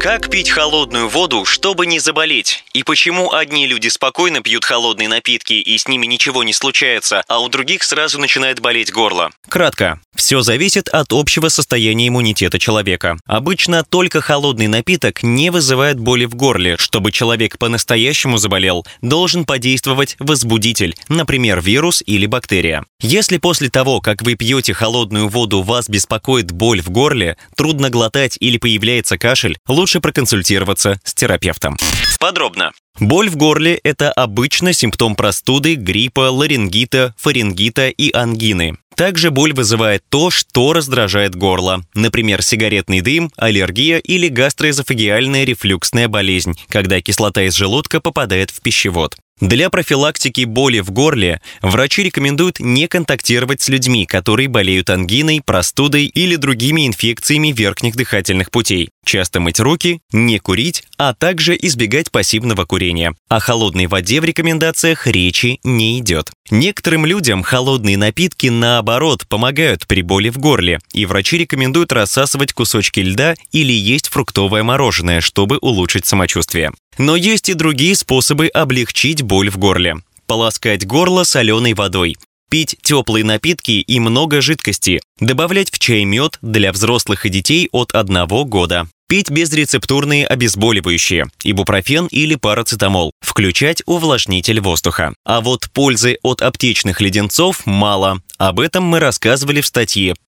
Как пить холодную воду, чтобы не заболеть? И почему одни люди спокойно пьют холодные напитки и с ними ничего не случается, а у других сразу начинает болеть горло? Кратко. Все зависит от общего состояния иммунитета человека. Обычно только холодный напиток не вызывает боли в горле. Чтобы человек по-настоящему заболел, должен подействовать возбудитель, например, вирус или бактерия. Если после того, как вы пьете холодную воду, вас беспокоит боль в горле, трудно глотать или появляется кашель, лучше проконсультироваться с терапевтом. Подробно. Боль в горле – это обычно симптом простуды, гриппа, ларингита, фарингита и ангины. Также боль вызывает то, что раздражает горло. Например, сигаретный дым, аллергия или гастроэзофагиальная рефлюксная болезнь, когда кислота из желудка попадает в пищевод. Для профилактики боли в горле врачи рекомендуют не контактировать с людьми, которые болеют ангиной, простудой или другими инфекциями верхних дыхательных путей. Часто мыть руки, не курить, а также избегать пассивного курения. О холодной воде в рекомендациях речи не идет. Некоторым людям холодные напитки, наоборот, помогают при боли в горле, и врачи рекомендуют рассасывать кусочки льда или есть фруктовое мороженое, чтобы улучшить самочувствие. Но есть и другие способы облегчить боль в горле. Полоскать горло соленой водой. Пить теплые напитки и много жидкости. Добавлять в чай мед для взрослых и детей от 1 года. Пить безрецептурные обезболивающие, ибупрофен или парацетамол. Включать увлажнитель воздуха. А вот пользы от аптечных леденцов мало. Об этом мы рассказывали в статье